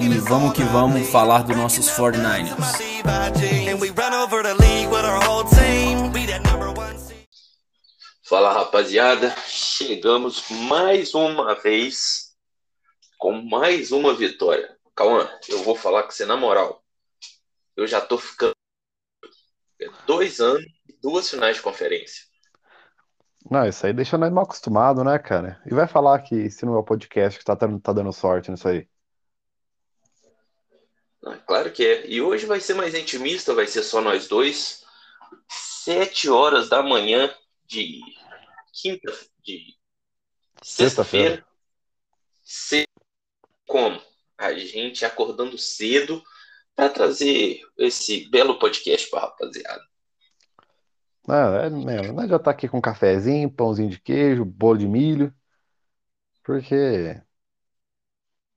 e vamos que vamos falar dos nossos 49ers. And we run over the league with our whole team. We that number one seed. Fala rapaziada, chegamos mais uma vez com mais uma vitória. Cauã, eu vou falar com você na moral. Eu já tô ficando dois anos e duas finais de conferência. Não, isso aí deixa nós mal acostumado, né, cara? E vai falar que esse não é o podcast que tá tá dando sorte nisso aí. Ah, claro que é. E hoje vai ser mais intimista, vai ser só nós dois. Sete horas da manhã de quinta, de sexta-feira. Cedo como? A gente acordando cedo para trazer esse belo podcast para rapaziada. Não, é, meu, nós já tá aqui com cafezinho, pãozinho de queijo, bolo de milho. Porque.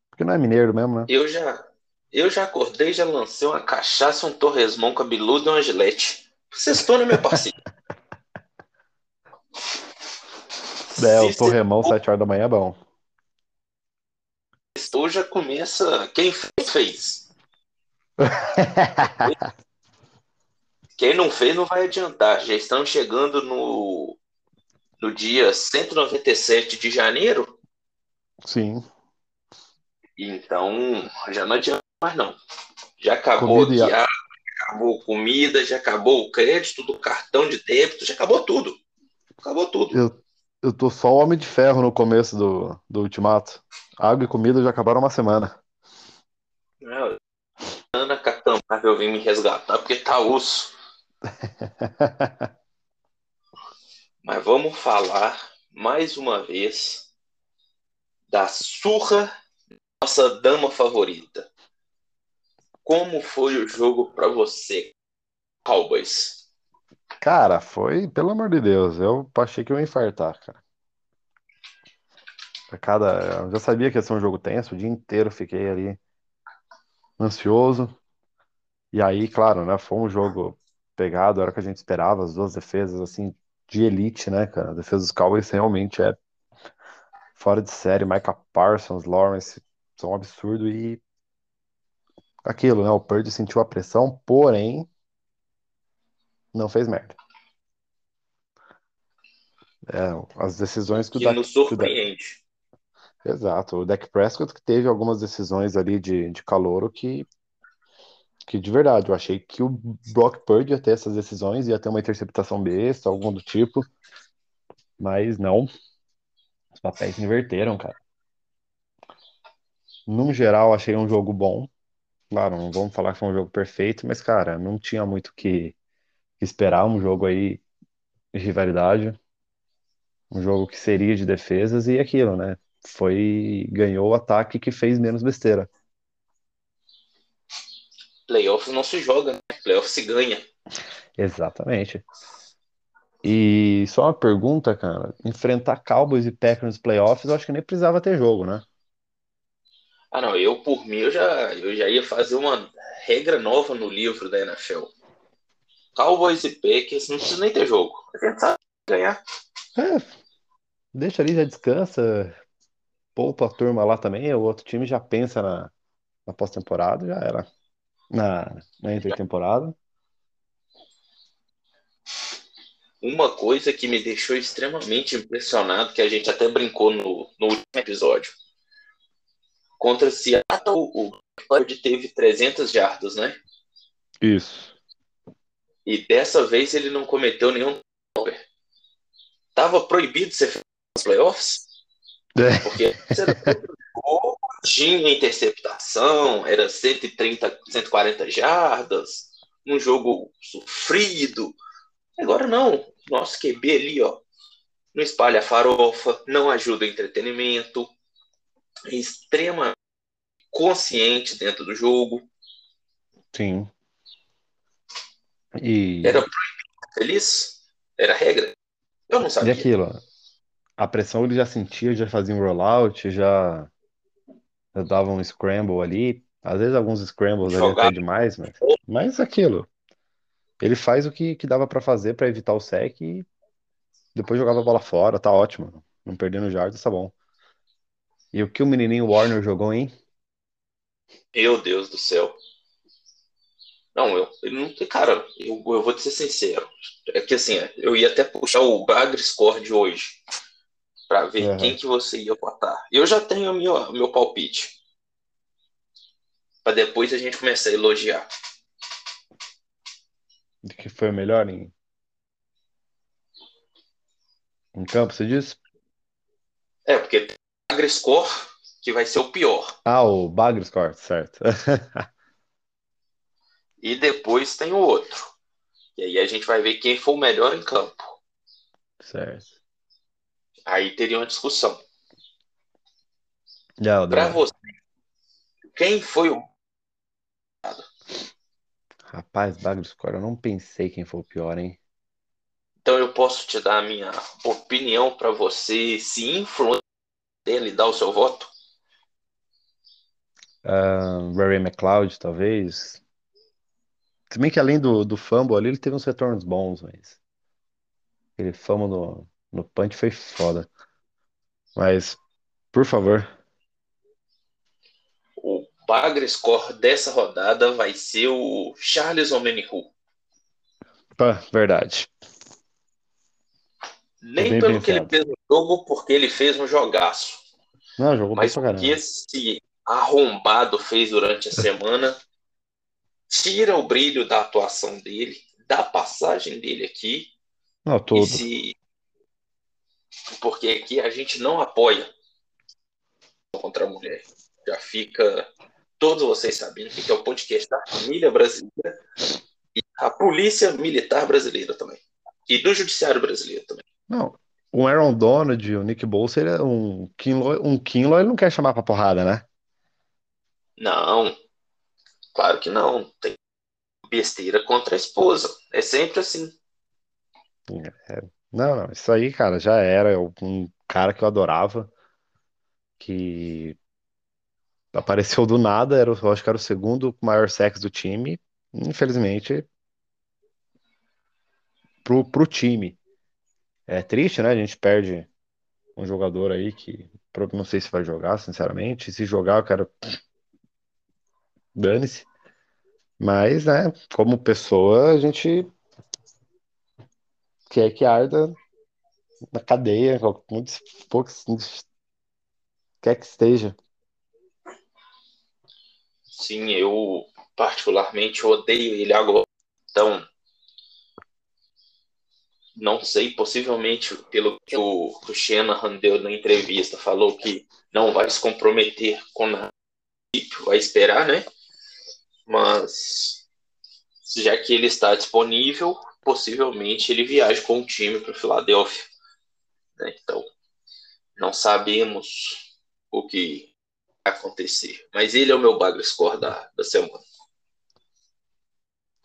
Porque não é mineiro mesmo, né? Eu já, eu já acordei, já lancei uma cachaça, um torresmão cabeludo e uma gilete. Vocês estão na minha parceria. É, o torremão, 7 horas da manhã é bom. sextou, já começa. Quem fez, fez. Quem não fez não vai adiantar. Já estamos chegando no, no dia 197 de janeiro, Sim. então já não adianta mais não. Já acabou Comida a água, já acabou comida, já acabou o crédito do cartão de débito, já acabou tudo. Acabou tudo. Eu, eu tô só o Homem de Ferro no começo do, do Ultimato. Água e comida já acabaram uma semana. Ana Catamar vim me resgatar porque tá osso. Mas vamos falar mais uma vez da surra nossa dama favorita. Como foi o jogo para você, Cowboys? Cara, foi, pelo amor de Deus, eu achei que eu ia infartar, cara. A Cada, eu já sabia que ia ser um jogo tenso, o dia inteiro fiquei ali ansioso. E aí, claro, né, foi um jogo pegado, era o que a gente esperava, as duas defesas assim de elite, né, cara? A defesa dos Cowboys realmente é fora de série, Micah Parsons, Lawrence, são um absurdo e aquilo, né? O Purdy sentiu a pressão, porém não fez merda. É, as decisões que o Que Dak, nos que o Dak- surpreende. Exato, o Dak Prescott que teve algumas decisões ali de, de calouro que, que de verdade, eu achei que o Brock Purdy ia ter essas decisões, ia ter uma interceptação besta, algum do tipo, mas não, os papéis inverteram, cara. No geral, achei um jogo bom, claro, não vamos falar que foi um jogo perfeito, mas, cara, não tinha muito o que que esperar, um jogo aí de rivalidade, um jogo que seria de defesas e aquilo, né? Foi, ganhou o ataque que fez menos besteira. Playoffs não se joga, né? Playoffs se ganha. Exatamente. E só uma pergunta, cara, enfrentar Cowboys e Packers nos playoffs, eu acho que nem precisava ter jogo, né? Ah, não, eu por mim eu já, eu já ia fazer uma regra nova no livro da NFL. Cowboys e Packers não precisa nem ter jogo. A gente sabe ganhar. É, deixa ali, já descansa, poupa a turma lá também, o outro time já pensa na, na pós-temporada, já era. Na, na intertemporada. Uma coisa que me deixou extremamente impressionado, que a gente até brincou no, no último episódio. Contra Seattle, o Purdy teve 300 jardas, né? Isso. E dessa vez ele não cometeu nenhum turnover. Tava proibido ser playoffs, É, porque tinha interceptação, era 130, 140 jardas, um jogo sofrido. Agora não, nosso QB ali, ó, não espalha farofa, não ajuda o entretenimento, extremamente consciente dentro do jogo. Sim. E, Era feliz? Era regra? Eu não e sabia. aquilo, a pressão ele já sentia, já fazia um rollout, já, já dava um scramble ali. Às vezes alguns scrambles ali até demais, mas, mas aquilo. Ele faz o que, que dava pra fazer pra evitar o sec e depois jogava a bola fora, tá ótimo. Não perdendo jardas, tá bom. E o que o menininho Warner jogou, hein? Meu Deus do céu. Não, eu, eu não tem. Cara, eu, eu vou te ser sincero. É que assim, eu ia até puxar o Bagre Score de hoje pra ver Aham. quem que você ia botar. Eu já tenho o meu, meu palpite. Pra depois a gente começar a elogiar. De que foi o melhor em, em campo, você disse? É, porque tem o Bagre Score que vai ser o pior. Ah, o Bagre Score, certo. E depois tem o outro. E aí a gente vai ver quem foi o melhor em campo. Certo. Aí teria uma discussão. André. você, quem foi o. Rapaz, Bagre Score, eu não pensei quem foi o pior, hein? Então eu posso te dar a minha opinião pra você se influenciar dele dar o seu voto? Uh, Ray McLeod, talvez. Se bem que além do, do fumble ali, ele teve uns retornos bons, mas aquele fumble no, no punch foi foda. Mas, por favor, O Bagre Score dessa rodada vai ser o Charles Omenihu. pá, verdade. Nem Bem pelo que ele fez no jogo, porque ele fez um jogaço. Não, jogou Mas o que esse arrombado fez durante a semana tira o brilho da atuação dele, da passagem dele aqui. Não, tudo. se... Porque aqui a gente não apoia contra a mulher. Já fica todos vocês sabendo que é o podcast da família brasileira e a polícia militar brasileira também. E do judiciário brasileiro também. Não, o Aaron Donald, o Nick Bosa, ele é um Kinlaw, um Kinlaw, ele não quer chamar pra porrada, né? Não, claro que não. Tem besteira contra a esposa. É sempre assim. Não, não, isso aí, cara, já era um cara que eu adorava, que apareceu do nada, era, eu acho que era o segundo maior sex do time, infelizmente, pro, pro time. É triste, né? A gente perde um jogador aí que não sei se vai jogar, sinceramente. Se jogar, eu quero. Dane-se. Mas, né, como pessoa, a gente quer que arda na cadeia, que- onde quer que esteja. Sim, eu particularmente odeio ele agora. Então, não sei, possivelmente pelo que o, o Shanahan deu na entrevista, falou que não vai se comprometer com nada, vai esperar, né? Mas já que ele está disponível, possivelmente ele viaja com o time para Filadélfia. né? Então, não sabemos o que vai acontecer. Mas ele é o meu bagre score da, da semana.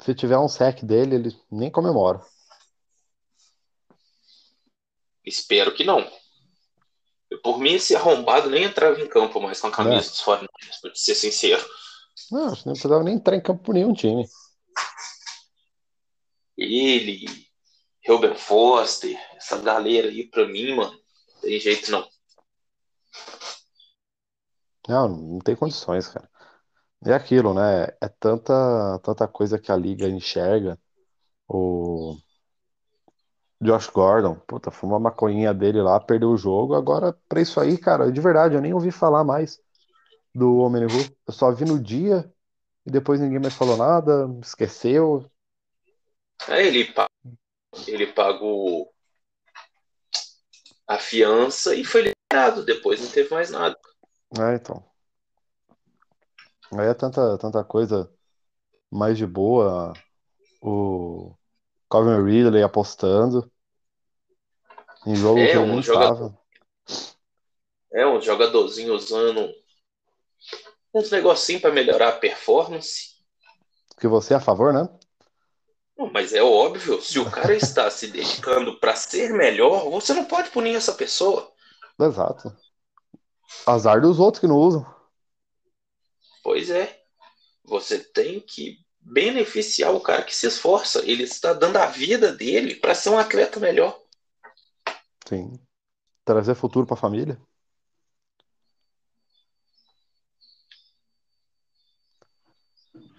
Se tiver um sec dele, ele nem comemora. Espero que não. Eu, por mim, esse arrombado nem entrava em campo mais com a camisa dos 49ers, pra ser sincero. Não, não precisava nem entrar em campo por nenhum time. Ele, Ruben Foster, essa galera aí, pra mim, mano, não tem jeito não. Não, não tem condições, cara. É aquilo, né? É tanta, tanta coisa que a liga enxerga. O Josh Gordon, puta, fumou a maconhinha dele lá, perdeu o jogo. Agora, pra isso aí, cara, de verdade, eu nem ouvi falar mais do Homem-Ru. Eu só vi no dia e depois ninguém mais falou nada, esqueceu. Aí ele, ele pagou a fiança e foi liberado. Depois não teve mais nada. É, então. Aí é tanta, tanta coisa mais de boa. O Calvin Ridley apostando em jogo É, que um jogador- estava. É um jogadorzinho usando uns negocinhos para melhorar a performance. Que você é a favor, né? Não, mas é óbvio, se o cara está se dedicando para ser melhor, você não pode punir essa pessoa. Exato. Azar dos outros que não usam. Pois é. Você tem que beneficiar o cara que se esforça. Ele está dando a vida dele para ser um atleta melhor. Sim. Trazer futuro para a família.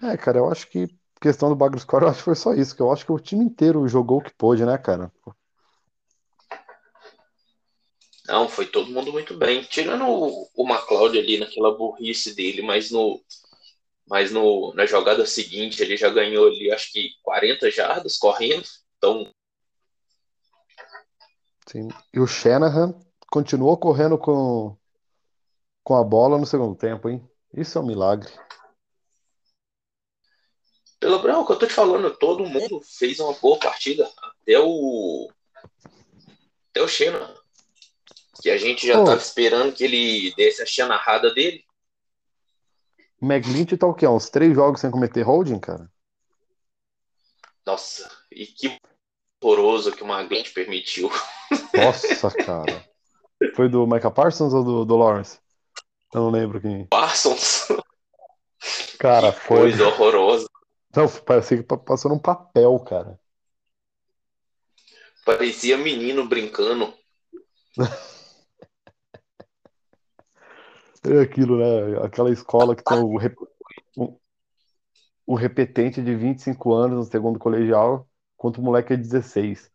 É, cara, eu acho que questão do bagulho score, eu acho que foi só isso, que eu acho que o time inteiro jogou o que pôde, né, cara? Não, foi todo mundo muito bem. Tirando o, o McLeod ali naquela burrice dele, mas no, mas no, na jogada seguinte ele já ganhou ali, acho que 40 jardas correndo. Então. Sim. E o Shanahan continuou correndo com, com a bola no segundo tempo, hein? Isso é um milagre. Pelo branco, eu tô te falando, todo mundo fez uma boa partida. Até o. Até o Shanahan. Que a gente já oh. tava esperando que ele desse a chanarrada dele. O McGlinch tá o quê? Uns três jogos sem cometer holding, cara? Nossa, e que horroroso que o McGlinch permitiu. Nossa, cara. Foi do Micah Parsons ou do, do Lawrence? Eu não lembro quem. Parsons. Cara, que foi. Coisa horrorosa. Não, parecia que passou num papel, cara. Parecia menino brincando. É aquilo, né? Aquela escola que tem o, o, repetente de 25 anos no segundo colegial, quanto o moleque é 16.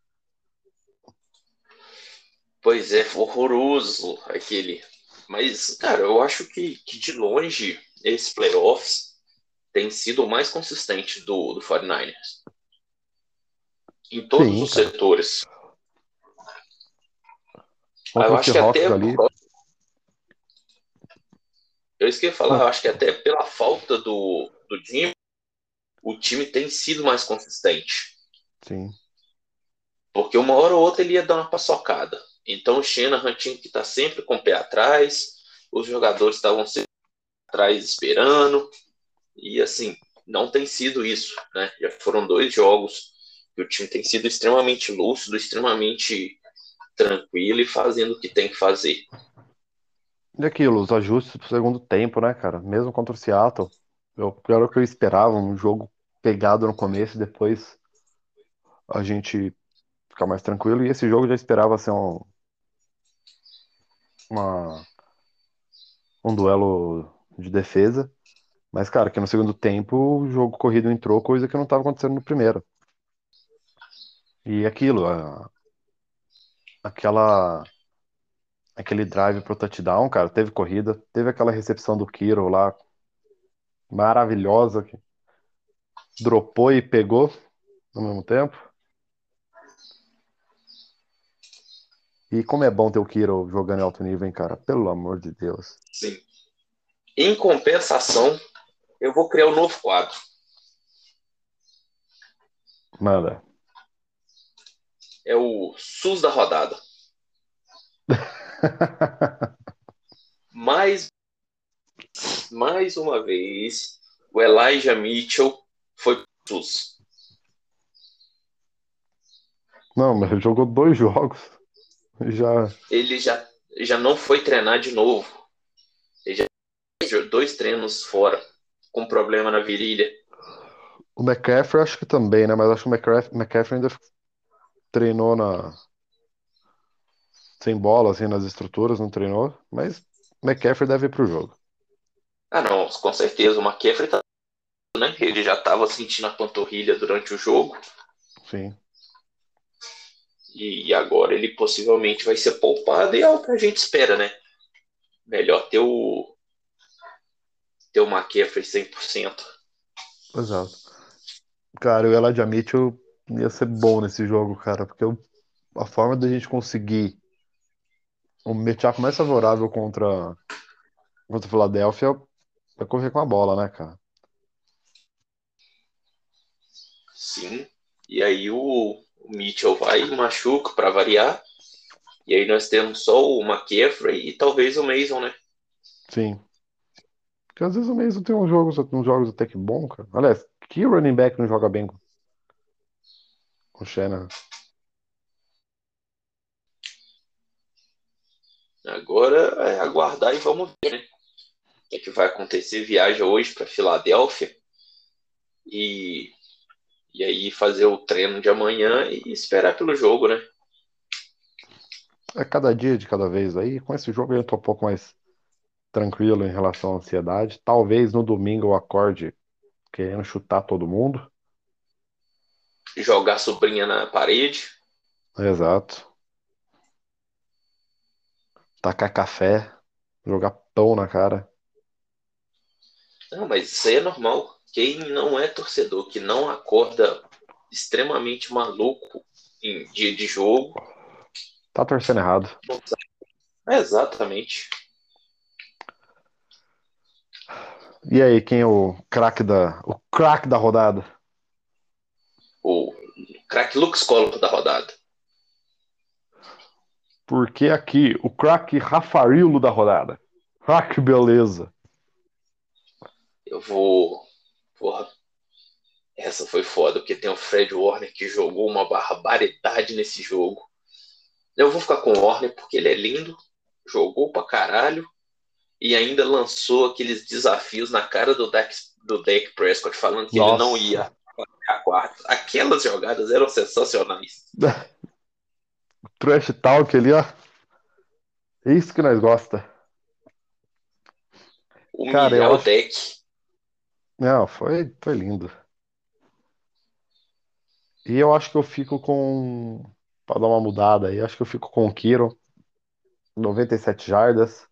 Pois é, horroroso aquele. Mas, cara, eu acho que, que de longe esses playoffs tem sido o mais consistente do, do 49ers. Em todos Sim, os cara. setores. eu acho que até. Ali... Eu esqueci de falar, eu acho que até pela falta do, do Jim, o time tem sido mais consistente. Sim. Porque uma hora ou outra ele ia dar uma paçocada. Então o Shanahan tinha que estar tá sempre com o pé atrás, os jogadores estavam sempre atrás esperando. E assim, não tem sido isso, né? Já foram dois jogos que o time tem sido extremamente lúcido, extremamente tranquilo e fazendo o que tem que fazer. E aquilo, os ajustes pro segundo tempo, né, cara? Mesmo contra o Seattle, eu, era o que eu esperava, um jogo pegado no começo e depois a gente ficar mais tranquilo. E esse jogo já esperava ser um, uma, um duelo de defesa. Mas, cara, que no segundo tempo o jogo corrido entrou, coisa que não estava acontecendo no primeiro. E aquilo, a, aquela aquele drive pro touchdown, cara, teve corrida, teve aquela recepção do Kiro lá, maravilhosa, que dropou e pegou no mesmo tempo. E como é bom ter o Kiro jogando em alto nível, hein, cara? Pelo amor de Deus. Sim. Em compensação, eu vou criar um novo quadro. Manda. É o SUS da rodada. mais, mais uma vez, o Elijah Mitchell foi pro SUS. Não, mas ele jogou dois jogos. Já... Ele já, já não foi treinar de novo. Ele já dois treinos fora, com problema na virilha. O McCaffrey acho que também, né? Mas acho que o McCaffrey, McCaffrey ainda treinou na, sem bola, assim, nas estruturas, não treinou, mas McCaffrey deve ir pro jogo. Ah, não, com certeza. O McCaffrey tá. Né? Ele já estava sentindo a panturrilha durante o jogo. Sim. E agora ele possivelmente vai ser poupado e é o que a gente espera, né? Melhor ter o. ter o McCaffrey 100%. Exato. Cara, o Elijah Mitchell ia ser bom nesse jogo, cara, porque a forma da gente conseguir o matchup mais favorável contra, contra o Philadelphia é correr com a bola, né, cara? Sim. E aí o, Mitchell vai e machuca para variar. E aí nós temos só o McCaffrey e talvez o Mason, né? Sim. Porque às vezes o Mason tem uns jogos, uns jogos até que bom, cara. Aliás, que running back não joga bem com, o Shanahan? Agora é aguardar e vamos ver, né? O que, é que vai acontecer? Viaja hoje para Filadélfia e, e aí fazer o treino de amanhã e esperar pelo jogo, né? É cada dia de cada vez aí. Com esse jogo eu tô um pouco mais tranquilo em relação à ansiedade. Talvez no domingo eu acorde querendo chutar todo mundo. Jogar sobrinha na parede. Exato. Tacar café, jogar pão na cara. Não, mas isso aí é normal. Quem não é torcedor, que não acorda extremamente maluco em dia de jogo. Tá torcendo errado. É exatamente. E aí, quem é o craque da, o craque da rodada? O craque Lux Collor da rodada. Porque aqui, o craque Rafarilo da rodada. Ah, que beleza. Eu vou. Porra. Essa foi foda, porque tem o Fred Warner que jogou uma barbaridade nesse jogo. Eu vou ficar com o Warner porque ele é lindo, jogou pra caralho e ainda lançou aqueles desafios na cara do Dak, do Dak Prescott, falando que Nossa. ele não ia a quarto. Aquelas jogadas eram sensacionais. Trash talk ali, ó. É isso que nós gosta. Humilhar Cara, eu o deck. Não, foi, foi lindo. E eu acho que eu fico com. Pra dar uma mudada aí, acho que eu fico com o Kiro. 97 jardas.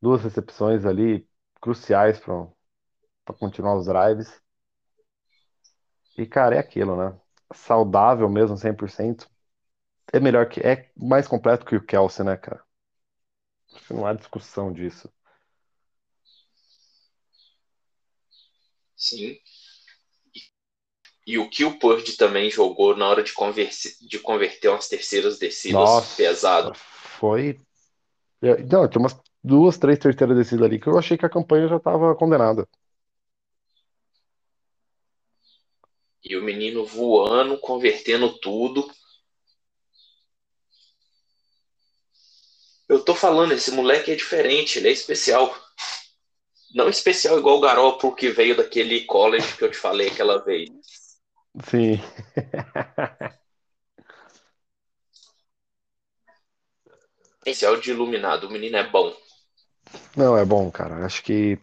Duas recepções ali cruciais para continuar os drives. E, cara, é aquilo, né? Saudável mesmo, 100%. É melhor que. É mais completo que o Kelsey, né, cara? Não há discussão disso. Sim. E o que o Purdy também jogou na hora de, converse, de converter umas terceiras descidas Nossa, pesado. Foi. É, não, tem umas duas, três terceiras descidas ali que eu achei que a campanha já estava condenada. E o menino voando, convertendo tudo. Eu tô falando, esse moleque é diferente, ele é especial. Não especial igual o Garoppolo que veio daquele college que eu te falei aquela vez. Sim. Especial de iluminado, o menino é bom. Não, é bom, cara. Acho que.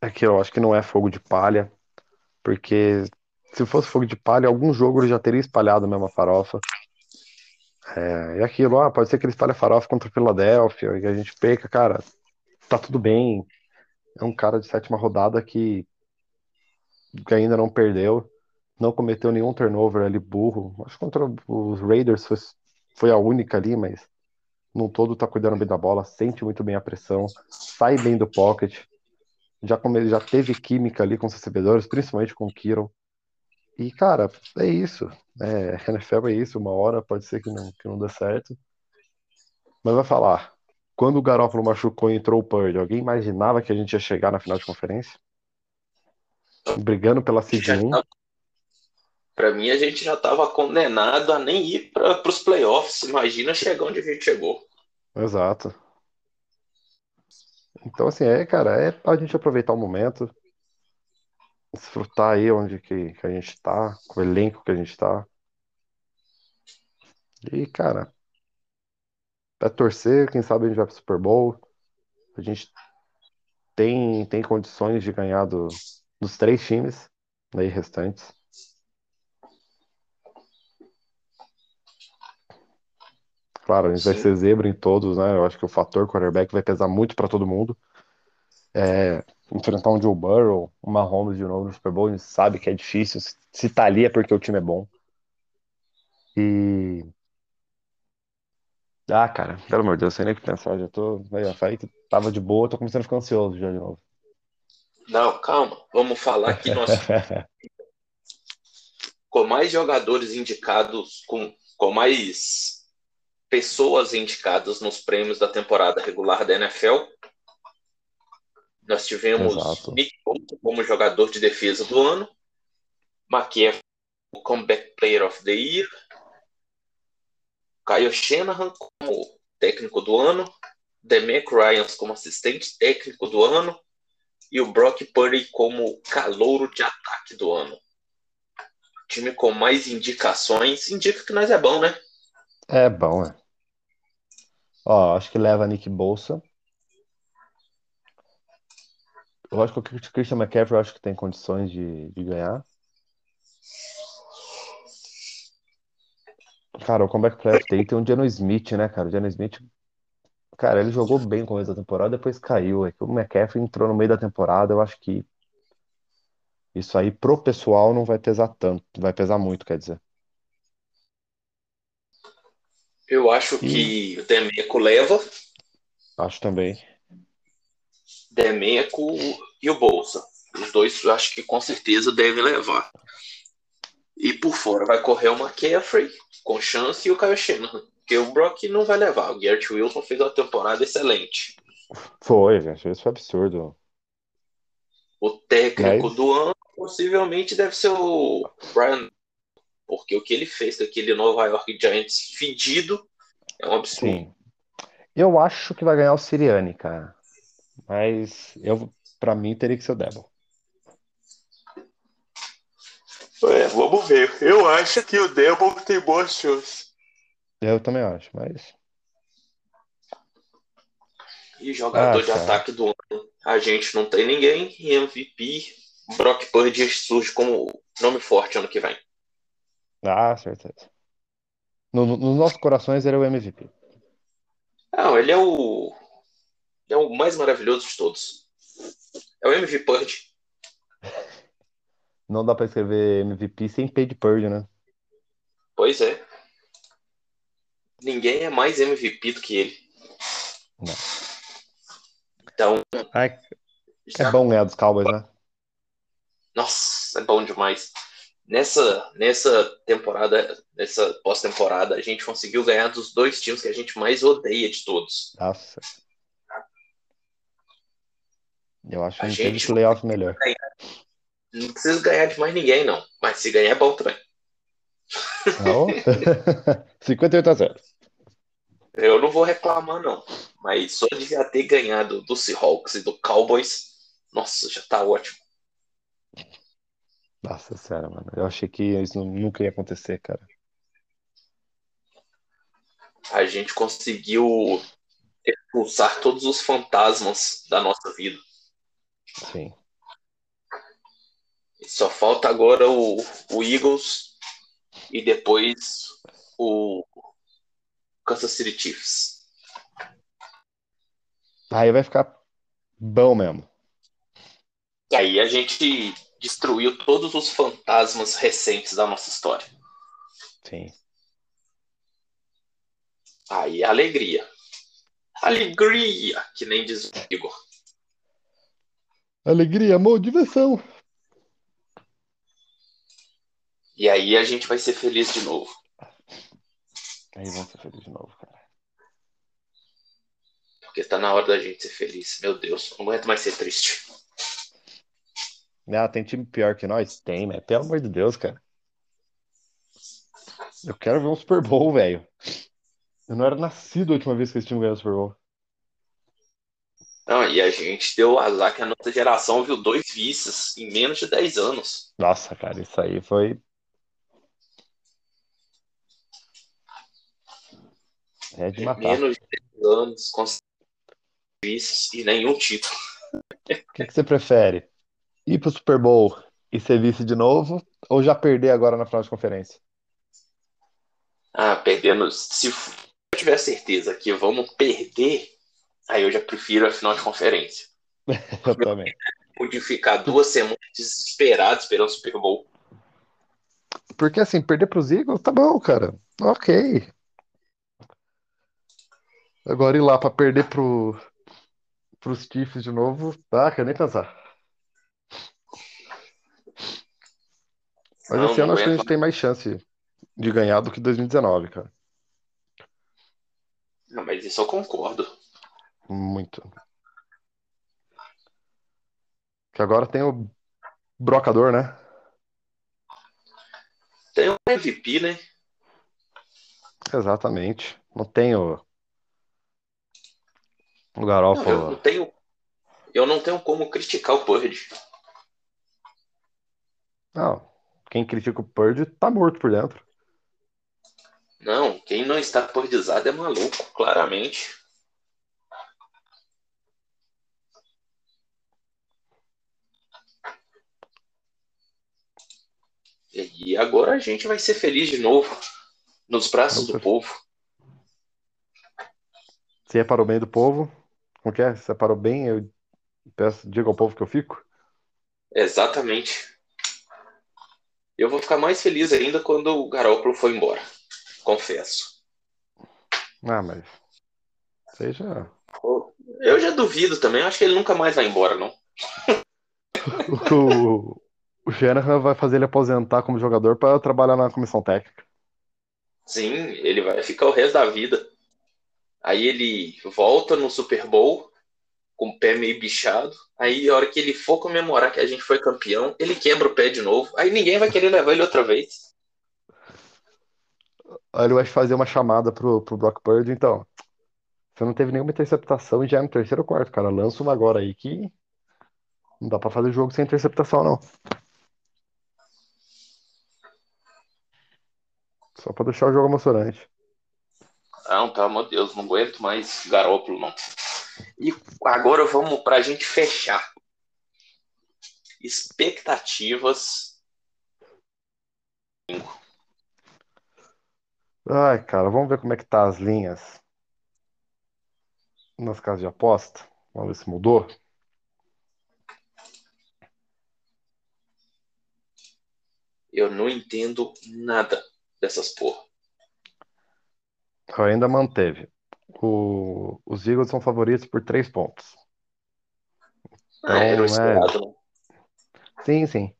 É que eu acho que não é fogo de palha, porque se fosse fogo de palha, algum jogo ele já teria espalhado a mesma farofa. É, e aquilo, ah, pode ser que ele espalhe farofa contra o Philadelphia e a gente peca, cara, tá tudo bem. É um cara de sétima rodada que, que ainda não perdeu, não cometeu nenhum turnover ali burro. Acho que contra os Raiders foi, foi a única ali, mas no todo tá cuidando bem da bola, sente muito bem a pressão, sai bem do pocket, já, come, já teve química ali com os recebedores, principalmente com o Kiro. E, cara, é isso. É, NFL é isso, uma hora pode ser que não, que não dê certo. Mas vai falar, quando o Garoppolo machucou e entrou o Purdy, alguém imaginava que a gente ia chegar na final de conferência? Brigando pela seed 1? Para mim, a gente já estava condenado a nem ir para os playoffs. Imagina chegar onde a gente chegou. Exato. Então, assim, é, cara, é a gente aproveitar o momento, desfrutar aí onde que, que a gente tá, com o elenco que a gente tá. E, cara, é torcer, quem sabe a gente vai pro Super Bowl. A gente tem, tem condições de ganhar do, dos três times aí restantes. Claro, a gente Sim. vai ser zebra em todos, né? Eu acho que o fator quarterback vai pesar muito para todo mundo. É, enfrentar um Joe Burrow, uma Mahomes de novo no Super Bowl, a gente sabe que é difícil. Se tá ali é porque o time é bom. E. Ah, cara, pelo amor de Deus, sem nem o que pensar. Já tô. Aí, falei que tava de boa, tô começando a ficar ansioso já de novo. Não, calma. Vamos falar que nós. com mais jogadores indicados, com, com mais pessoas indicadas nos prêmios da temporada regular da NFL, Nós tivemos Exato. Nick Bolton como jogador de defesa do ano, McCaffrey como Comeback Player of the Year, Kyle Shanahan como técnico do ano, Demek Ryans como assistente técnico do ano e o Brock Purdy como calouro de ataque do ano. Time com mais indicações indica que nós é bom, né? É bom, é. Ó, acho que leva Nick Bolsa. Eu acho que o Christian McCaffrey acho que tem condições de, de ganhar. Cara, o comeback the year tem o Geno Smith, né, cara? O Geno Smith, cara, ele jogou bem no começo da temporada, depois caiu. É que o McCaffrey entrou no meio da temporada, eu acho que isso aí pro pessoal não vai pesar tanto, vai pesar muito, quer dizer. Eu acho E que o Demeco leva, acho também. Demeco e o Bolsa. Os dois eu acho que com certeza devem levar. E por fora vai correr o McCaffrey com chance e o Kyle Shanahan. Porque o Brock não vai levar. O Garrett Wilson fez uma temporada excelente. Foi, gente, isso foi absurdo. O técnico Mas, do ano possivelmente deve ser o Brian, porque o que ele fez com aquele Nova York Giants fedido é um absurdo. sim. Eu acho que vai ganhar o Sirianni, cara. Mas eu, para mim, teria que ser o Debo. É, vamos ver. Eu acho que o Devil tem boas chances. Eu também acho, mas. E jogador Ah, de ataque do ano, a gente não tem ninguém. E MVP, Brock Purdy surge como nome forte ano que vem. Ah, certeza. No, no- nos nossos corações ele é o MVP. Não, ele é o, é o mais maravilhoso de todos. É o MVP Purdy. Não dá pra escrever MVP sem Paige Purdy, né? Pois é. Ninguém é mais MVP do que ele. Não. Então, Ai, é bom ganhar dos Cowboys, né? Nossa, é bom demais. Nessa, nessa temporada, nessa pós-temporada, a gente conseguiu ganhar dos dois times que a gente mais odeia de todos. Nossa. Eu acho que A teve gente playoff melhor. não precisa ganhar de mais ninguém, não. Mas se ganhar é bom também. Não? 58 a 0. Eu não vou reclamar, não. Mas só de já ter ganhado do Seahawks e do Cowboys, nossa, já tá ótimo. Nossa sério, mano. Eu achei que isso nu- nunca ia acontecer, cara. A gente conseguiu expulsar todos os fantasmas da nossa vida. Sim. Só falta agora o, o Eagles e depois o Kansas City Chiefs. Aí vai ficar bom mesmo. E aí a gente destruiu todos os fantasmas recentes da nossa história. Sim. Aí alegria. Alegria, que nem diz o Igor. Alegria, amor, diversão. E aí a gente vai ser feliz de novo. Aí vamos ser felizes de novo, cara. Porque tá na hora da gente ser feliz. Meu Deus, não aguento mais ser triste. Ah, tem time pior que nós? Tem, mas pelo amor de Deus, cara. Eu quero ver um Super Bowl, velho. Eu não era nascido a última vez que esse time ganhou o Super Bowl. Não, e a gente deu azar que a nossa geração viu dois vices em menos de 10 anos. Nossa, cara, isso aí foi. É de matar. Menos de 10 anos com vices e nenhum título. O que que você prefere? Ir pro Super Bowl e ser vice de novo ou já perder agora na final de conferência? Ah, perdendo. Se eu tiver certeza que vamos perder, aí eu já prefiro a final de conferência. Eu também. Pude ficar duas semanas desesperado esperando o Super Bowl. Porque assim, perder pros Eagles, tá bom, cara. Ok. Agora ir lá pra perder pro, pros Chiefs de novo, tá? Quero nem pensar. Mas Não, esse ano acho que a gente tem mais chance de ganhar do que 2019, cara. Não, mas isso eu concordo. Muito. Que agora tem o brocador, né? Tem um MVP, né? Exatamente. Não tem o, o Não, eu Garoppolo. não tenho, eu não tenho como criticar o Purdy. Não, quem critica o Purdy tá morto por dentro. Não, quem não está purdizado é maluco, claramente. E agora a gente vai ser feliz de novo, nos braços do povo. Se é para o bem do povo, como que é? Se é para o bem, eu peço, diga ao povo que eu fico. Exatamente. Eu vou ficar mais feliz ainda quando o Garoppolo for embora. Confesso. Ah, mas seja Eu já duvido também, acho que ele nunca mais vai embora, não. o, o Shanahan vai fazer ele aposentar como jogador para trabalhar na comissão técnica. Sim, ele vai ficar o resto da vida. Aí ele volta no Super Bowl com o pé meio bichado. Aí a hora que ele for comemorar que a gente foi campeão, ele quebra o pé de novo. Aí ninguém vai querer levar ele outra vez. Aí ele vai fazer uma chamada pro, pro Brock Purdy, então. Você não teve nenhuma interceptação e já é no terceiro quarto, cara. Lança uma agora aí que não dá pra fazer jogo sem interceptação, não. Só pra deixar o jogo emocionante. Não, pelo amor de Deus, não aguento mais Garópolo, não. E agora vamos pra gente fechar. Expectativas. Ai, cara, vamos ver como é que tá as linhas nas casas de aposta. Vamos ver se mudou. Eu não entendo nada dessas porra. Ainda manteve. O- os Eagles são favoritos por três pontos. Ah, era o Então, é. esperado, né? Sim, sim.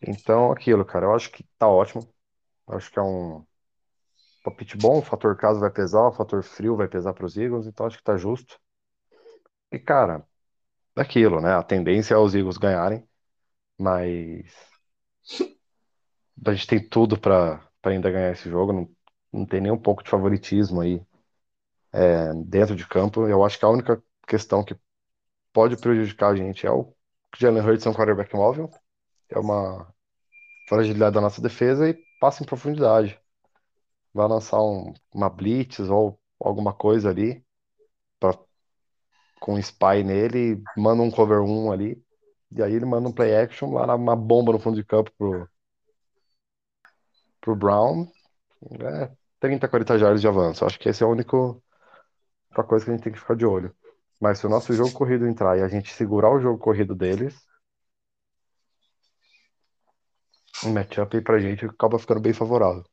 Então, aquilo, cara, eu acho que tá ótimo. Eu acho que é um palpite bom. O fator caso vai pesar, o fator frio vai pesar para os Eagles, então acho que tá justo. E, cara, é aquilo, né? A tendência é os Eagles ganharem, mas a gente tem tudo para para ainda ganhar esse jogo. Não, não tem nem um pouco de favoritismo aí é, dentro de campo. Eu acho que a única questão que pode prejudicar a gente é o Jalen Hurts um quarterback móvel, é uma fragilidade da nossa defesa e passa em profundidade. Vai lançar um, uma blitz ou alguma coisa ali pra, com spy nele, manda um cover 1 ali, e aí ele manda um play action lá, uma bomba no fundo de campo pro, pro Brown. É, 30, 40 jardas de avanço. Acho que esse é o único outra coisa que a gente tem que ficar de olho. Mas se o nosso jogo corrido entrar e a gente segurar o jogo corrido deles, o matchup aí pra gente acaba ficando bem favorável.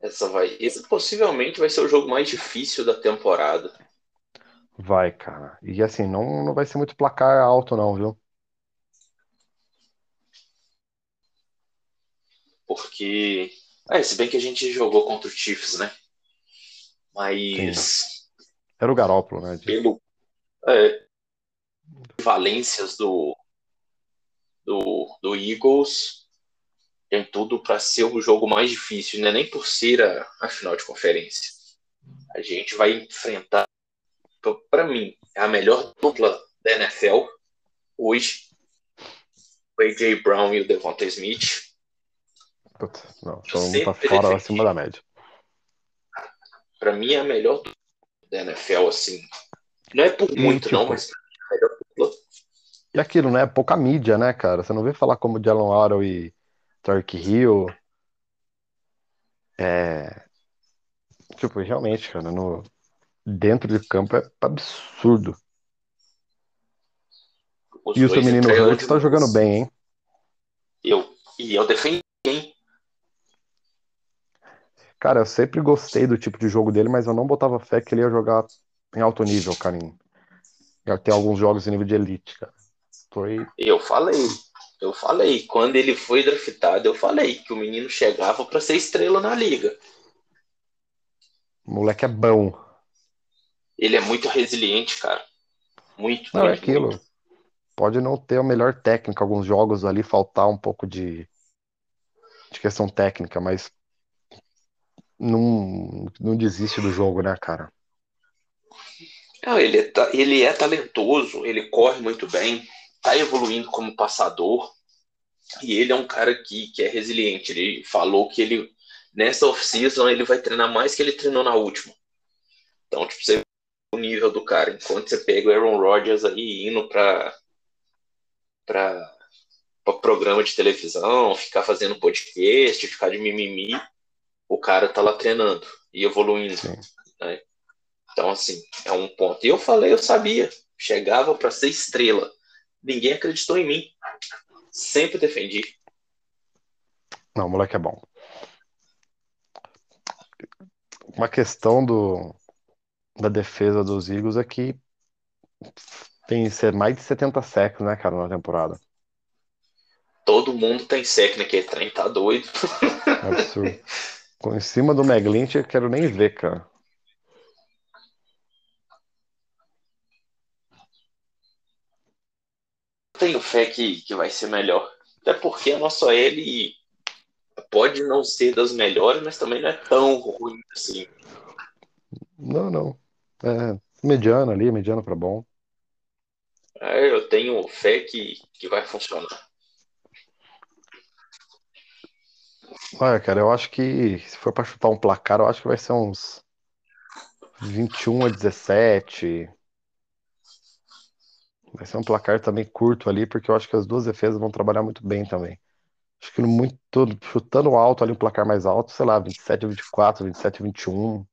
Essa vai, esse possivelmente vai ser o jogo mais difícil da temporada. Vai, cara. E assim, não, não vai ser muito placar alto, não, viu? Porque. É, se bem que a gente jogou contra o Chiefs, né? Mas. Era o Garópolo, né? Pelo. É, valências do, do, do Eagles, tem tudo para ser o jogo mais difícil, não é nem por ser a, a final de conferência. A gente vai enfrentar, para mim, é a melhor dupla da NFL hoje. O A.J. Brown e o Devonta Smith. Putz, não, então tá fora defendi. acima da média. Para mim é a melhor da NFL, assim. Não é por muito, tipo, não, mas pra mim é a melhor dupla. E aquilo, né? Pouca mídia, né, cara? Você não vê falar como Jalen Waddle e Tark Hill. É. Tipo, realmente, cara, no... dentro de campo é absurdo. Os E o seu menino Hurts tá jogando bem, hein? Eu, e eu defendi, hein? Cara, eu sempre gostei do tipo de jogo dele, mas eu não botava fé que ele ia jogar em alto nível, cara. em- Ia ter alguns jogos em nível de elite, cara. Foi. Eu falei, eu falei, quando ele foi draftado, eu falei que o menino chegava para ser estrela na liga. O moleque é bom. Ele é muito resiliente, cara. Muito, Não, é muito, aquilo. muito. pode não ter a melhor técnica, alguns jogos ali faltar um pouco de, de questão técnica, mas não, não desiste do jogo, né, cara? Não, ele, é, ele é talentoso, ele corre muito bem, tá evoluindo como passador, e ele é um cara que, que é resiliente. Ele falou que ele, nessa off-season, ele vai treinar mais que ele treinou na última. Então, tipo, você o nível do cara. Enquanto você pega o Aaron Rodgers aí indo para para programa de televisão, ficar fazendo podcast, ficar de mimimi, o cara tá lá treinando e evoluindo. Né? Então, assim, é um ponto. E eu falei, eu sabia. Chegava para ser estrela. Ninguém acreditou em mim. Sempre defendi. Não, moleque é bom. Uma questão do, da defesa dos Eagles é que tem ser mais de 70 sacks, né, cara, na temporada. Todo mundo tem sec naquele trem, tá doido. É absurdo. em cima do Meglint, eu quero nem ver, cara. Tenho fé que, que vai ser melhor. Até porque a nossa L pode não ser das melhores, mas também não é tão ruim assim. Não, não. É, mediano ali, mediano para bom. É, eu tenho fé que, que vai funcionar. Olha, cara, eu acho que se for para chutar um placar, eu acho que vai ser uns 21 a 17. Vai ser um placar também curto ali, porque eu acho que as duas defesas vão trabalhar muito bem também. Acho que muito, chutando alto ali, um placar mais alto, sei lá, 27 a 24, 27 a 21.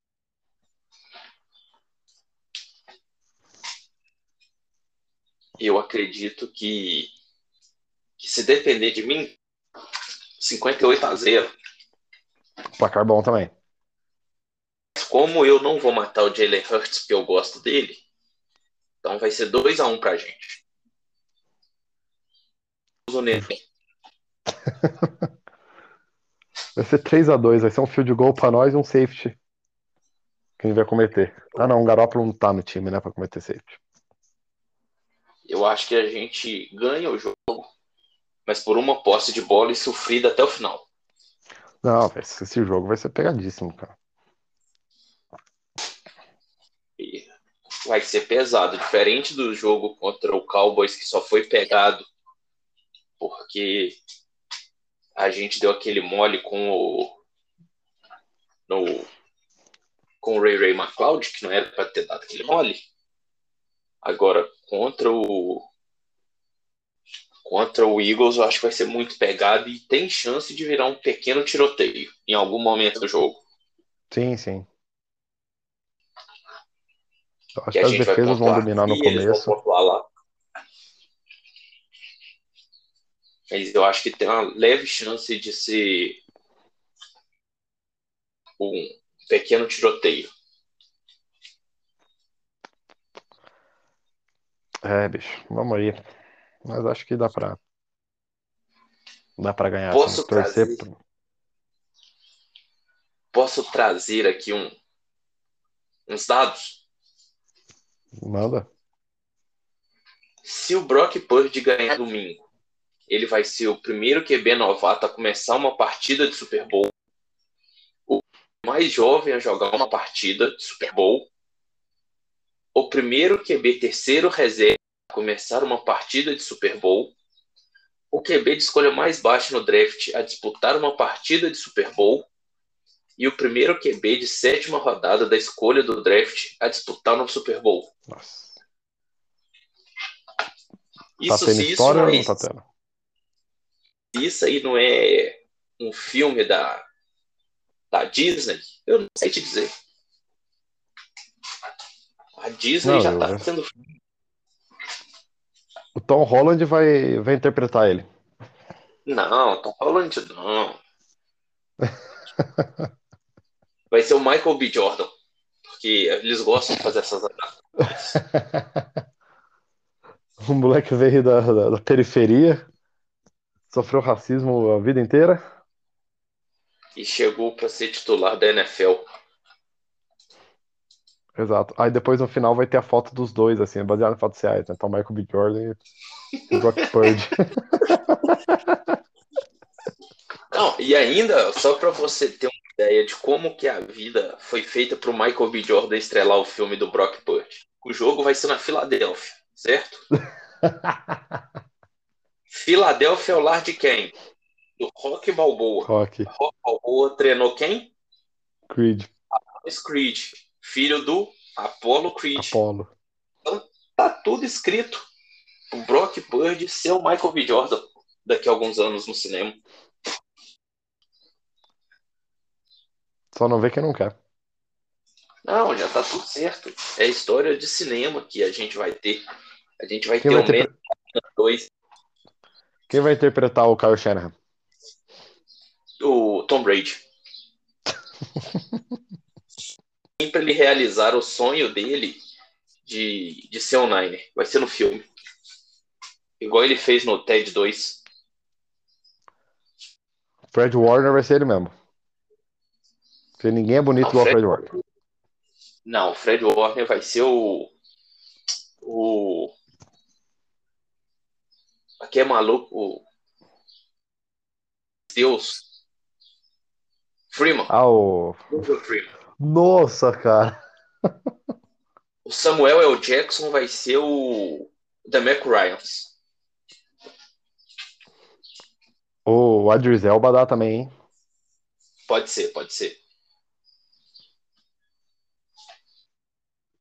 eu acredito que, que se depender de mim, 58 a 0. Placar bom também. Como eu não vou matar o Jalen Hurts porque eu gosto dele, então vai ser 2 a 1 pra gente. vai ser 3 a 2 vai ser um field goal pra nós e um safety. Quem vai cometer. Ah não, o Garoppolo não tá no time, né, pra cometer safety. Eu acho que a gente ganha o jogo, mas por uma posse de bola e sofrida até o final. Não, esse jogo vai ser pegadíssimo, cara. E vai ser pesado, diferente do jogo contra o Cowboys que só foi pegado porque a gente deu aquele mole com o no, com o Ray Ray McLeod, que não era para ter dado aquele mole. Agora, contra o contra o Eagles, eu acho que vai ser muito pegado e tem chance de virar um pequeno tiroteio em algum momento do jogo. Sim, sim. Eu acho que, que as defesas vão dominar no começo. Mas eu acho que tem uma leve chance de ser um pequeno tiroteio. É, bicho, vamos aí. Mas acho que dá pra. Dá pra ganhar. Posso assim, trazer... Pra... Posso trazer aqui um... uns dados? Manda. Se o Brock Purdy ganhar domingo, ele vai ser o primeiro QB novato a começar uma partida de Super Bowl, o mais jovem a jogar uma partida de Super Bowl o primeiro QB terceiro reserva começar uma partida de Super Bowl, o QB de escolha mais baixa no draft a disputar uma partida de Super Bowl e o primeiro QB de sétima rodada da escolha do draft a disputar no Super Bowl. Nossa. Isso, tá isso não é, ou não tá tendo? Isso aí não é um filme da, da Disney, eu não sei te dizer. A Disney não, já tá sendo. O Tom Holland vai, vai interpretar ele. Não, Tom Holland não. vai ser o Michael B. Jordan. Porque eles gostam de fazer essas Um moleque veio da, da, da periferia, sofreu racismo a vida inteira. E chegou para ser titular da NFL. Exato. Aí depois no final vai ter a foto dos dois, assim, baseado em fatos reais, né? Então Michael B. Jordan Brock Purdy. Não, e ainda, só para você ter uma ideia de como que a vida foi feita para o Michael B. Jordan estrelar o filme do Brock Purdy. O jogo vai ser na Filadélfia, certo? Filadélfia é o lar de quem? Do Rock Balboa. Rock. Rock Balboa treinou quem? Creed. Creed, filho do Apollo Creed. Apollo. Então tá tudo escrito. O Brock Purdy ser o Michael B. Jordan daqui a alguns anos no cinema. Só não vê quem não quer. Não, já tá tudo certo. É história de cinema que a gente vai ter. A gente vai Quem ter vai o ter- dois. Quem vai interpretar o Kyle Shanahan? O Tom Brady. para ele realizar o sonho dele de, de ser Niner. Vai ser no filme. Igual ele fez no TED 2. Fred Warner vai ser ele mesmo. Porque ninguém é bonito Não, igual Fred- Fred Warner. Não, o Fred Warner vai ser o. O. Aqui é maluco. O... Deus. Freeman. Ah, o. Freeman. Nossa, cara. O Samuel L. Jackson vai ser o. The Mac Ryans. O Adris Elba dá também, hein? Pode ser, pode ser.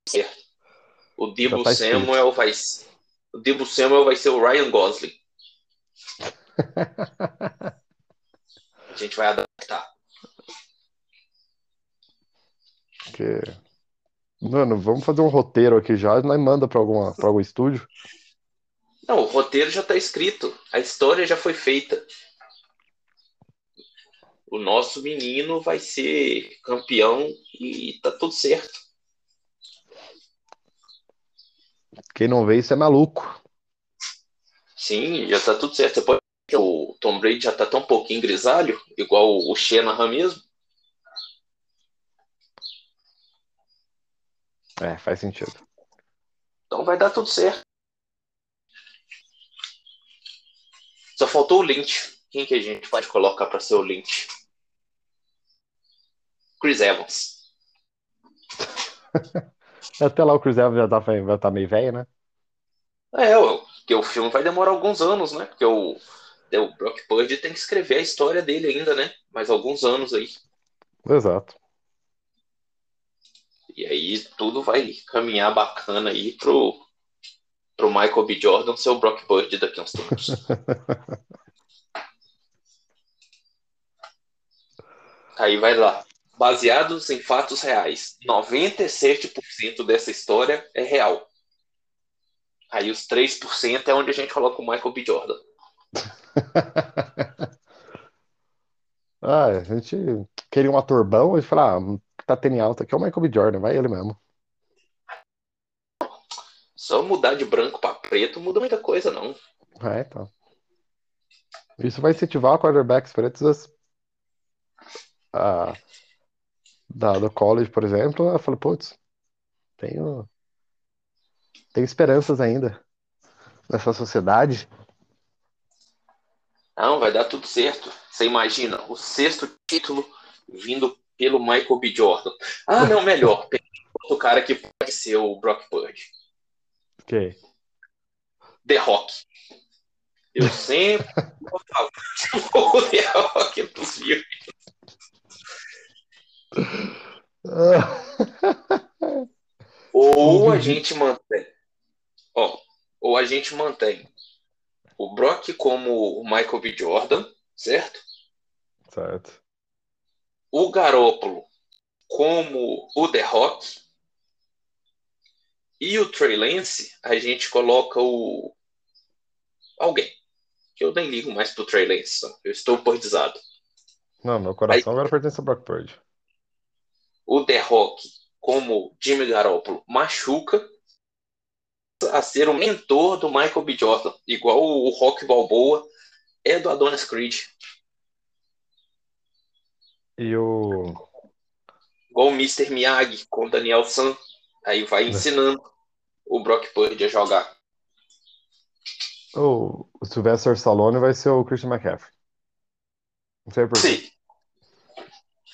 Certo. O Debo tá escrito. Samuel vai ser. O Debo Samuel vai ser o Ryan Gosling. A gente vai adaptar. Porque... Mano, vamos fazer um roteiro aqui já nós manda pra, alguma, pra algum estúdio. Não, o roteiro já está escrito. A história já foi feita. O nosso menino vai ser campeão e tá tudo certo. Quem não vê isso é maluco. Sim, já tá tudo certo. Você pode o Tom Brady já tá tão pouquinho grisalho, igual o Shanahan mesmo. É, faz sentido. Então vai dar tudo certo. Só faltou o Lynch. Quem que a gente pode colocar para ser o Lynch? Chris Evans. Até lá o Chris Evans já tá, vai tá meio velho, né? É, porque o filme vai demorar alguns anos, né? Porque o, o Brock Purdy tem que escrever a história dele ainda, né? Mais alguns anos aí. Exato. E aí tudo vai caminhar bacana aí pro, pro Michael B. Jordan ser o Brock Purdy daqui a uns tempos. aí vai lá. Baseados em fatos reais. 97% dessa história é real. Aí os 3% é onde a gente coloca o Michael B. Jordan. Ah, a gente queria um ator bom e falar, ah, tá tendo em alta aqui é o Michael B. Jordan, vai ele mesmo. Só mudar de branco para preto muda muita coisa, não. É, então. Isso vai incentivar quarterbacks pretos a, a- da, do college, por exemplo. Eu falo, putz, tenho, tenho esperanças ainda nessa sociedade. Não, vai dar tudo certo. Você imagina o sexto título vindo pelo Michael B. Jordan. Ah, não, melhor. Tem outro cara que pode ser o Brock Purdy. Ok. The Rock. Eu sempre vou falar o The Rock dos filmes. Ou a gente mantém. Ó, ou a gente mantém o Brock como o Michael B. Jordan, certo? Certo. O Garópolo como o The Rock e o Trey Lance, a gente coloca o alguém. Que eu nem ligo mais pro Trey Lance, eu estou pordizado. Não, meu coração agora pertence ao Brock Purdy. O The Rock como Jimmy Garoppolo machuca a ser o mentor do Michael B. Jordan, igual o Rock Balboa é do Adonis Creed, E o. igual o Mr. Miyagi com o Daniel San, aí vai ensinando o Brock Purdy a jogar. O, o Sylvester Stallone vai ser o Christian McCaffrey. Não sei por quê. Sim.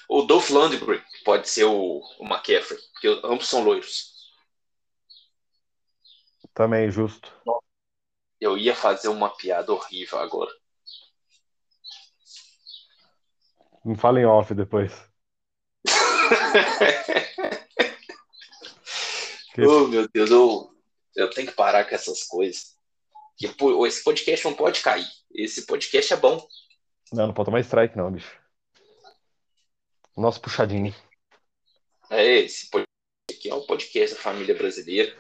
O Dolph Lundgren pode ser o, o McCaffrey, porque ambos são loiros. Também justo. Eu ia fazer uma piada horrível agora. Não fala em off depois. Que- oh, meu Deus, eu, eu tenho que parar com essas coisas. Pô, esse podcast não pode cair. Esse podcast é bom. Não, não pode tomar strike, não, bicho. Nosso puxadinho. É, esse podcast aqui é um podcast da família brasileira.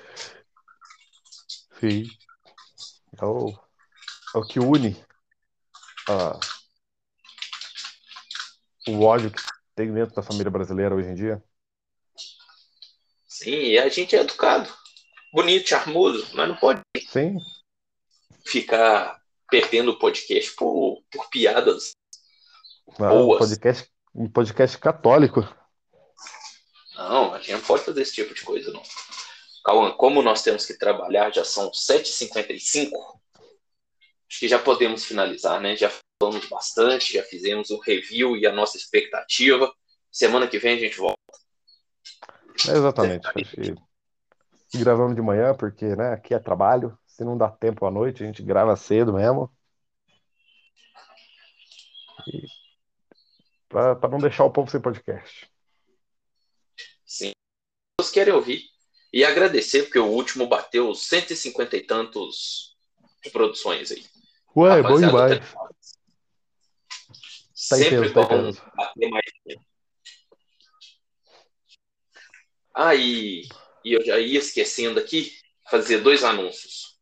Sim. É o, é o que une ah, o ódio que tem dentro da família brasileira hoje em dia. Sim, e a gente é educado. Bonito, charmoso, mas não pode Sim, ficar perdendo o podcast por, por piadas. não, um Boas. podcast, um podcast católico. Não, a gente não pode fazer esse tipo de coisa, não. Cauã, como nós temos que trabalhar, já são 7h55, acho que já podemos finalizar, né? Já falamos bastante, já fizemos um review e a nossa expectativa. Semana que vem a gente volta. É exatamente. Que gravamos de manhã, porque né, aqui é trabalho. Se não dá tempo à noite, a gente grava cedo mesmo. E para não deixar o povo sem podcast. Sim. Todos querem ouvir. E agradecer, porque o último bateu 150 e tantos produções aí. Ué, bom Rapaziada, demais. Tá Sempre intenso, tá bom bater mais. Ah, e, e eu já ia esquecendo aqui, fazer dois anúncios.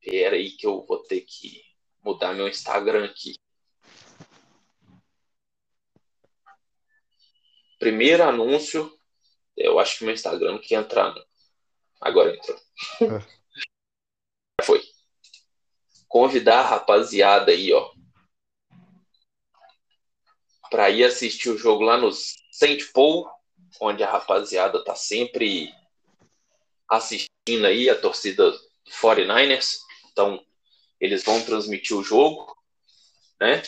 Pera aí que eu vou ter que mudar meu Instagram aqui. Primeiro anúncio, eu acho que meu Instagram não quer entrar. Não. Agora entrou. Foi. Convidar a rapaziada aí, ó, para ir assistir o jogo lá no Saint Paul, onde a rapaziada tá sempre assistindo aí, a torcida 49ers. Então, eles vão transmitir o jogo, né?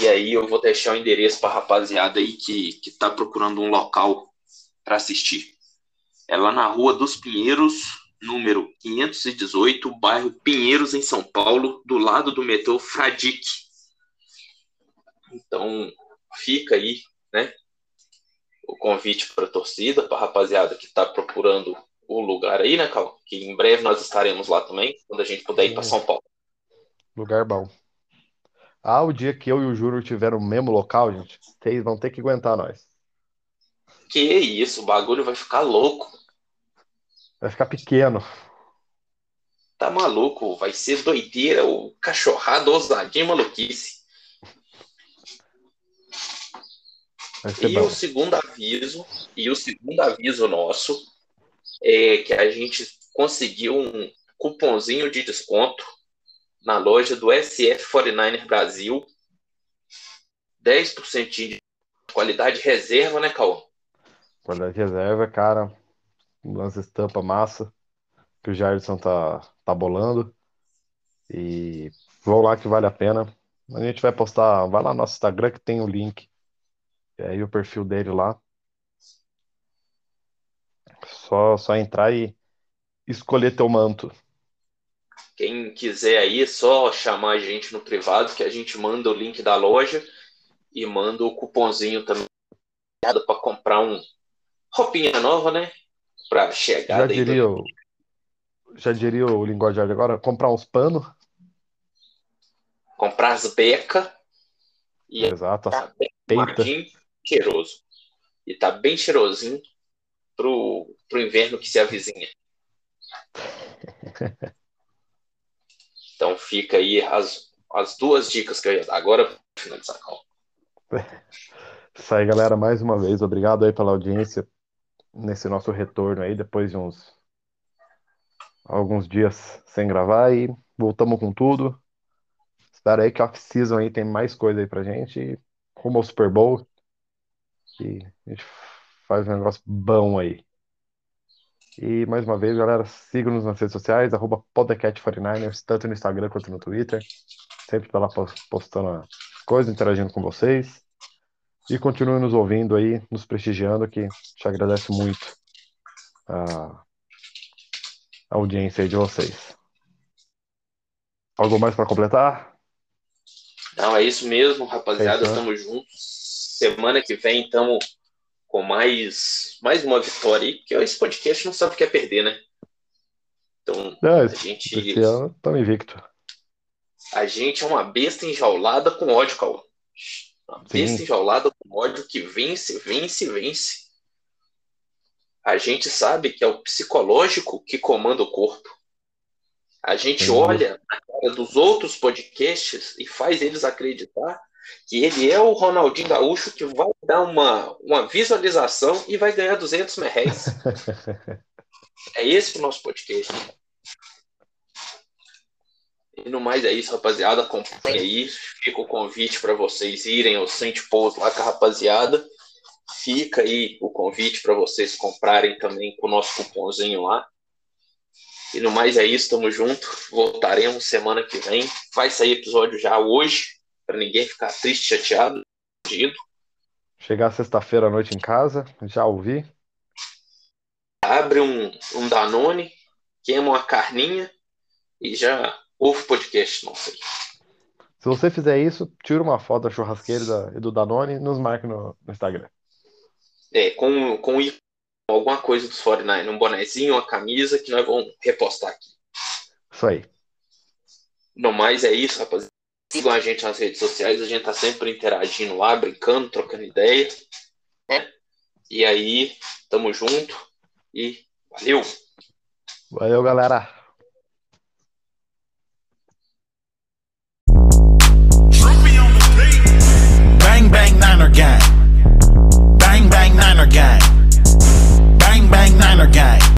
E aí eu vou deixar o endereço para a rapaziada aí que, que tá procurando um local para assistir. É lá na Rua dos Pinheiros, número 518, bairro Pinheiros, em São Paulo, do lado do metrô Fradique. Então, fica aí, né? O convite para a torcida, para a rapaziada que está procurando o lugar aí, né, Cal? Que em breve nós estaremos lá também, quando a gente puder ir para São Paulo. Lugar bom. Ah, o dia que eu e o Júnior tiver no mesmo local, gente, vocês vão ter que aguentar nós. Que isso, o bagulho vai ficar louco. Vai ficar pequeno. Tá maluco, vai ser doideira, o cachorrado, ousadinha, maluquice. E bom. o segundo aviso, e o segundo aviso nosso é que a gente conseguiu um cupomzinho de desconto na loja do SF 49er Brasil. 10% de qualidade reserva, né, Cauã? Qualidade de reserva, cara. Umas estampas massa que o Jairson tá, tá bolando. E vão lá que vale a pena. A gente vai postar, vai lá no nosso Instagram que tem o link. E aí o perfil dele lá. Só, só entrar e escolher teu manto. Quem quiser aí, é só chamar a gente no privado que a gente manda o link da loja e manda o cupomzinho também para comprar um roupinha nova, né? Para Já aí do- diria já diria o linguajar agora, comprar uns panos. comprar as beca e Exato, tá bem cheiroso. E tá bem cheirosinho pro, pro inverno que se avizinha. Então fica aí as, as duas dicas que eu ia dar. Agora, finalizar, calma. Isso aí, galera, mais uma vez, obrigado aí pela audiência nesse nosso retorno aí, depois de uns alguns dias sem gravar e voltamos com tudo. Espero aí que a off-season aí tem mais coisa aí pra gente rumo ao Super Bowl e a gente faz um negócio bom aí. E mais uma vez, galera, sigam-nos nas redes sociais, arroba podcast49ers, tanto no Instagram quanto no Twitter. Sempre tá lá postando coisas, interagindo com vocês. E continue nos ouvindo aí, nos prestigiando, que te agradeço muito a audiência aí de vocês. Algo mais para completar? Não, é isso mesmo, rapaziada. Estamos é juntos. Semana que vem estamos com mais, mais uma vitória aí, porque esse podcast não sabe o que é perder, né? Então, é, a gente. Estamos invicto. A gente é uma besta enjaulada com ódio, Cauã. Uma besta enjaulada com ódio que vence, vence, vence. A gente sabe que é o psicológico que comanda o corpo. A gente Sim. olha na cara dos outros podcasts e faz eles acreditar que ele é o Ronaldinho Gaúcho que vai dar uma, uma visualização e vai ganhar 200 reais. é esse o nosso podcast. E no mais é isso, rapaziada. Acompanhe aí. Fica o convite para vocês irem ao Saint Paul's lá com a rapaziada. Fica aí o convite para vocês comprarem também com o nosso cupomzinho lá. E no mais é isso, tamo junto. Voltaremos semana que vem. Vai sair episódio já hoje para ninguém ficar triste, chateado, perdido. Chegar sexta-feira à noite em casa, já ouvi. Abre um, um Danone, queima uma carninha e já ouve o podcast não sei. Se você fizer isso, tira uma foto da churrasqueira e do Danone e nos marque no, no Instagram. É, com, com alguma coisa dos 49, um bonezinho, uma camisa que nós vamos repostar aqui. Isso aí. No mais é isso, rapaziada. Sigam a gente nas redes sociais, a gente tá sempre interagindo lá, brincando, trocando ideia. Né? E aí, tamo junto e valeu! Valeu, galera! Niner Gang. Bang, bang, Niner Gang. Bang, bang, Niner Gang.